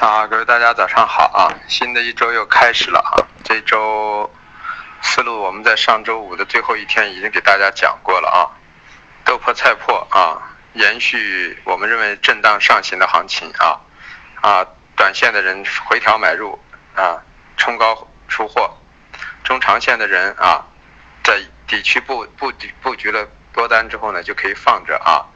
啊，各位大家早上好啊！新的一周又开始了啊！这周思路我们在上周五的最后一天已经给大家讲过了啊。豆粕菜粕啊，延续我们认为震荡上行的行情啊啊，短线的人回调买入啊，冲高出货；中长线的人啊，在底区布布局布局了多单之后呢，就可以放着啊，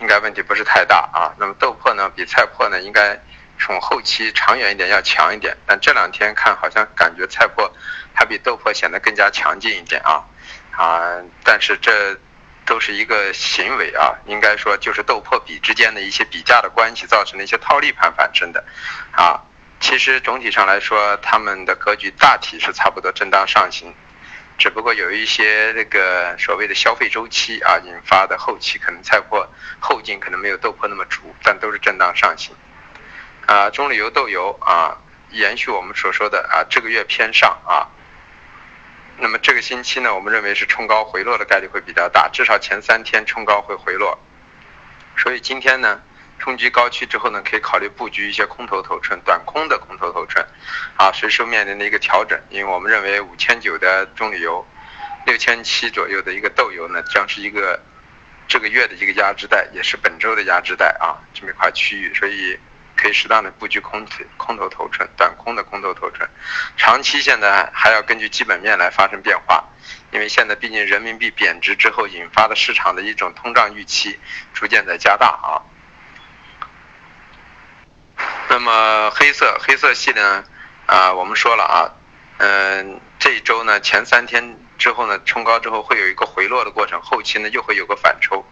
应该问题不是太大啊。那么豆粕呢，比菜粕呢，应该。从后期长远一点要强一点，但这两天看好像感觉菜粕还比豆粕显得更加强劲一点啊啊！但是这都是一个行为啊，应该说就是豆粕比之间的一些比价的关系造成的一些套利盘反生的啊。其实总体上来说，他们的格局大体是差不多震荡上行，只不过有一些那个所谓的消费周期啊引发的后期可能菜粕后劲可能没有豆粕那么足，但都是震荡上行。啊，中榈油豆油啊，延续我们所说的啊，这个月偏上啊，那么这个星期呢，我们认为是冲高回落的概率会比较大，至少前三天冲高会回落，所以今天呢，冲击高区之后呢，可以考虑布局一些空头头寸，短空的空头头寸，啊，随时面临的一个调整，因为我们认为五千九的中榈油，六千七左右的一个豆油呢，将是一个这个月的一个压制带，也是本周的压制带啊，这么一块区域，所以。可以适当的布局空头空头头寸，短空的空头头寸，长期现在还要根据基本面来发生变化，因为现在毕竟人民币贬值之后引发的市场的一种通胀预期逐渐在加大啊。那么黑色黑色系呢？啊，我们说了啊，嗯，这一周呢前三天之后呢冲高之后会有一个回落的过程，后期呢又会有个反抽，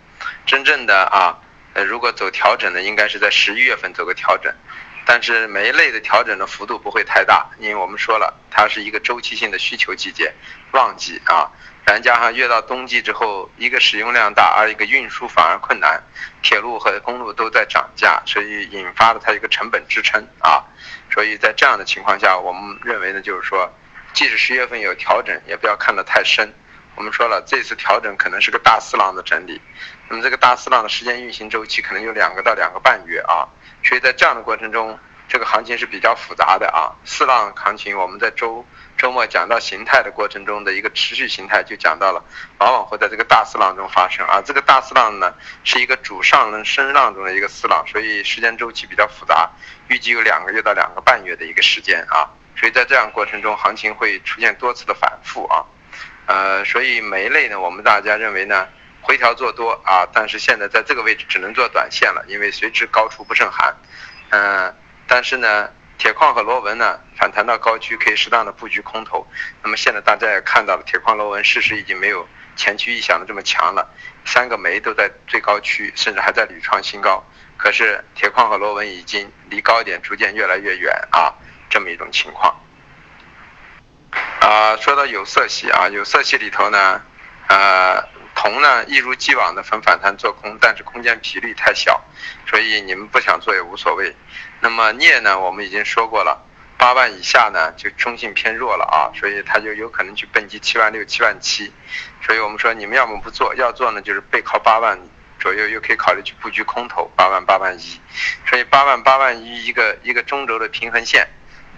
真正的啊。呃，如果走调整呢，应该是在十一月份走个调整，但是每一类的调整的幅度不会太大，因为我们说了，它是一个周期性的需求季节，旺季啊，然加上越到冬季之后，一个使用量大，二一个运输反而困难，铁路和公路都在涨价，所以引发了它一个成本支撑啊，所以在这样的情况下，我们认为呢，就是说，即使十月份有调整，也不要看得太深。我们说了，这次调整可能是个大四浪的整理，那么这个大四浪的时间运行周期可能有两个到两个半月啊，所以在这样的过程中，这个行情是比较复杂的啊。四浪行情，我们在周周末讲到形态的过程中的一个持续形态，就讲到了，往往会在这个大四浪中发生啊。这个大四浪呢，是一个主上升浪中的一个四浪，所以时间周期比较复杂，预计有两个月到两个半月的一个时间啊。所以在这样过程中，行情会出现多次的反复啊。呃，所以每一类呢，我们大家认为呢，回调做多啊，但是现在在这个位置只能做短线了，因为随之高处不胜寒。嗯，但是呢，铁矿和螺纹呢反弹到高区可以适当的布局空头。那么现在大家也看到了，铁矿螺纹事实已经没有前期预想的这么强了，三个煤都在最高区，甚至还在屡创新高。可是铁矿和螺纹已经离高点逐渐越来越远啊，这么一种情况。啊，说到有色系啊，有色系里头呢，呃，铜呢一如既往的分反弹做空，但是空间频率太小，所以你们不想做也无所谓。那么镍呢，我们已经说过了，八万以下呢就中性偏弱了啊，所以它就有可能去奔击七万六、七万七。所以我们说你们要么不做，要做呢就是背靠八万左右，又可以考虑去布局空头八万、八万一。所以八万、八万一一个一个中轴的平衡线。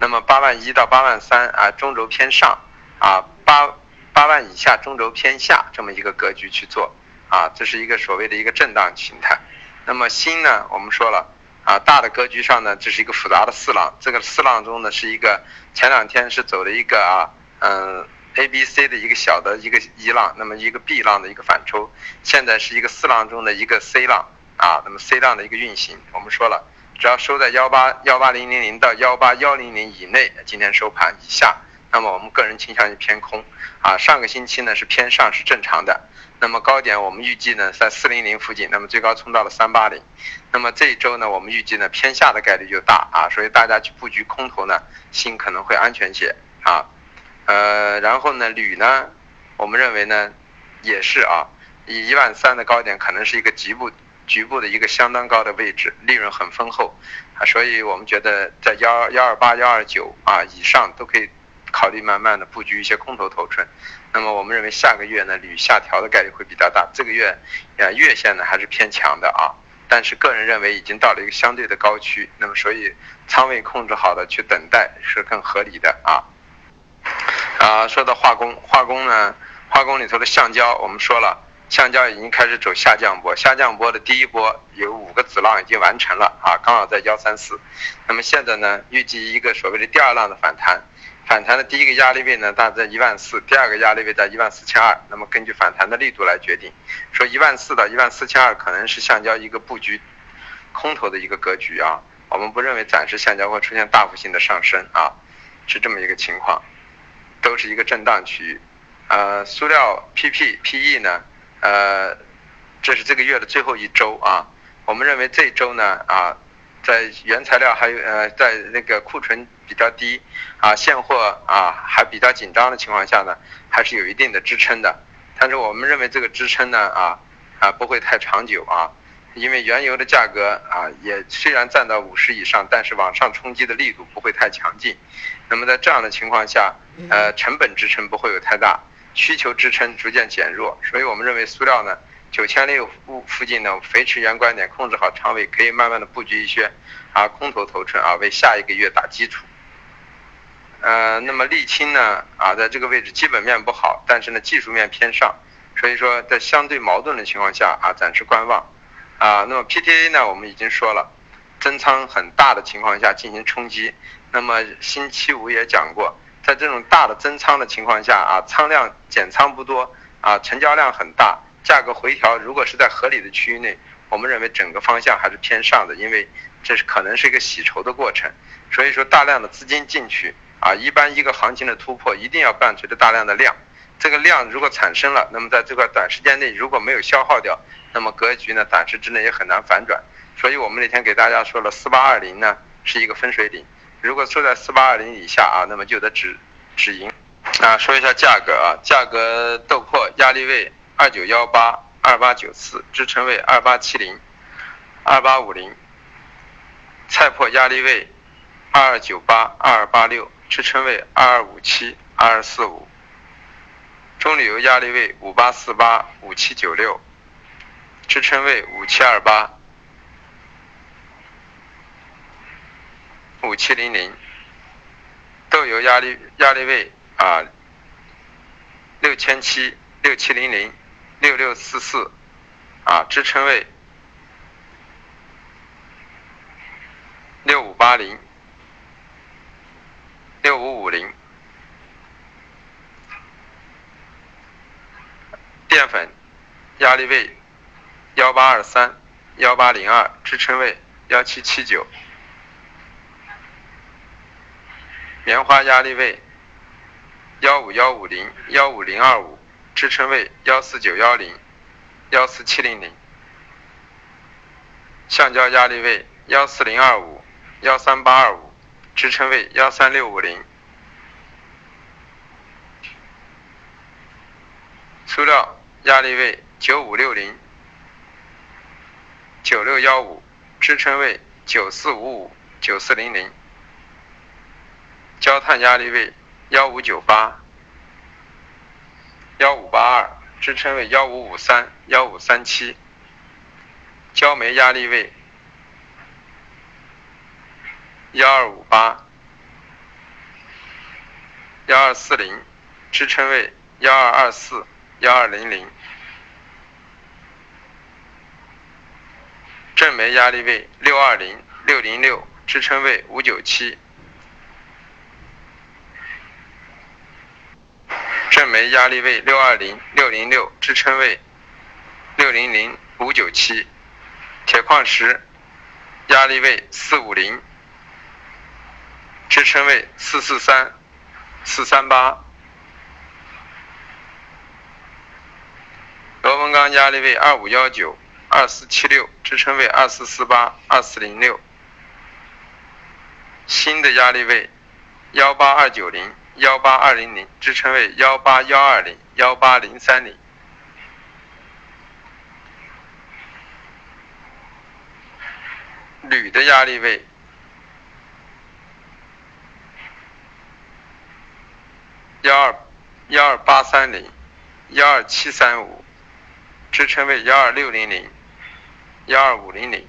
那么八万一到八万三啊，中轴偏上啊，八八万以下中轴偏下这么一个格局去做啊，这是一个所谓的一个震荡形态。那么新呢，我们说了啊，大的格局上呢，这是一个复杂的四浪，这个四浪中呢是一个前两天是走了一个啊，嗯，A B C 的一个小的一个一浪，那么一个 B 浪的一个反抽，现在是一个四浪中的一个 C 浪啊，那么 C 浪的一个运行，我们说了。只要收在幺八幺八零零零到幺八幺零零以内，今天收盘以下，那么我们个人倾向于偏空啊。上个星期呢是偏上是正常的，那么高点我们预计呢在四零零附近，那么最高冲到了三八零，那么这一周呢我们预计呢偏下的概率就大啊，所以大家去布局空头呢心可能会安全些啊。呃，然后呢铝呢，我们认为呢也是啊，以一万三的高点可能是一个局部。局部的一个相当高的位置，利润很丰厚啊，所以我们觉得在幺幺二八、幺二九啊以上都可以考虑慢慢的布局一些空头头寸。那么我们认为下个月呢铝下调的概率会比较大，这个月啊月线呢还是偏强的啊。但是个人认为已经到了一个相对的高区，那么所以仓位控制好的去等待是更合理的啊。啊，说到化工，化工呢，化工里头的橡胶，我们说了，橡胶已经开始走下降波，下降波的第一波有五个子浪已经完成了啊，刚好在幺三四，那么现在呢，预计一个所谓的第二浪的反弹。反弹的第一个压力位呢，大概在一万四，第二个压力位在一万四千二。那么根据反弹的力度来决定，说一万四到一万四千二可能是橡胶一个布局空头的一个格局啊。我们不认为暂时橡胶会出现大幅性的上升啊，是这么一个情况，都是一个震荡区域。呃，塑料 PP、PE 呢，呃，这是这个月的最后一周啊。我们认为这周呢啊，在原材料还有呃，在那个库存。比较低啊，现货啊还比较紧张的情况下呢，还是有一定的支撑的。但是我们认为这个支撑呢啊啊不会太长久啊，因为原油的价格啊也虽然站到五十以上，但是往上冲击的力度不会太强劲。那么在这样的情况下，呃成本支撑不会有太大，需求支撑逐渐减弱，所以我们认为塑料呢九千六附附近呢维持原观点，控制好仓位，可以慢慢的布局一些啊空头头寸啊，为下一个月打基础。呃，那么沥青呢？啊，在这个位置基本面不好，但是呢技术面偏上，所以说在相对矛盾的情况下啊，暂时观望。啊，那么 PTA 呢，我们已经说了，增仓很大的情况下进行冲击。那么星期五也讲过，在这种大的增仓的情况下啊，仓量减仓不多啊，成交量很大，价格回调如果是在合理的区域内，我们认为整个方向还是偏上的，因为这是可能是一个洗筹的过程，所以说大量的资金进去。啊，一般一个行情的突破一定要伴随着大量的量，这个量如果产生了，那么在这块短时间内如果没有消耗掉，那么格局呢短时之内也很难反转。所以我们那天给大家说了，四八二零呢是一个分水岭，如果收在四八二零以下啊，那么就得止止盈。啊，说一下价格啊，价格豆粕压力位二九幺八二八九四，支撑位二八七零二八五零，菜粕压力位二二九八二二八六。支撑位二二五七二二四五，中铝油压力位五八四八五七九六，支撑位五七二八五七零零，豆油压力压力位啊六千七六七零零六六四四啊，支撑位六五八零。六五五零，淀粉压力位幺八二三幺八零二，支撑位幺七七九。棉花压力位幺五幺五零幺五零二五，支撑位幺四九幺零幺四七零零。橡胶压力位幺四零二五幺三八二五。支撑位幺三六五零，塑料压力位九五六零九六幺五，支撑位九四五五九四零零，焦炭压力位幺五九八幺五八二，支撑位幺五五三幺五三七，焦煤压力位。幺二五八，幺二四零，支撑位幺二二四，幺二零零，正煤压力位六二零，六零六，支撑位五九七，煤压力位六二零，六零六，支撑位六零零，五九七，铁矿石压力位四五零。支撑位四四三四三八，螺纹钢压力位二五幺九二四七六，支撑位二四四八二四零六，新的压力位幺八二九零幺八二零零，支撑位幺八幺二零幺八零三零，铝的压力位。幺二幺二八三零，幺二七三五，支撑位幺二六零零，幺二五零零。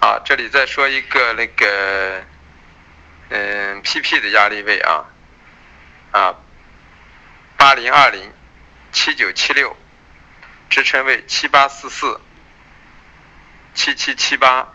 啊，这里再说一个那个，嗯，PP 的压力位啊，啊，八零二零七九七六，支撑位七八四四七七七八。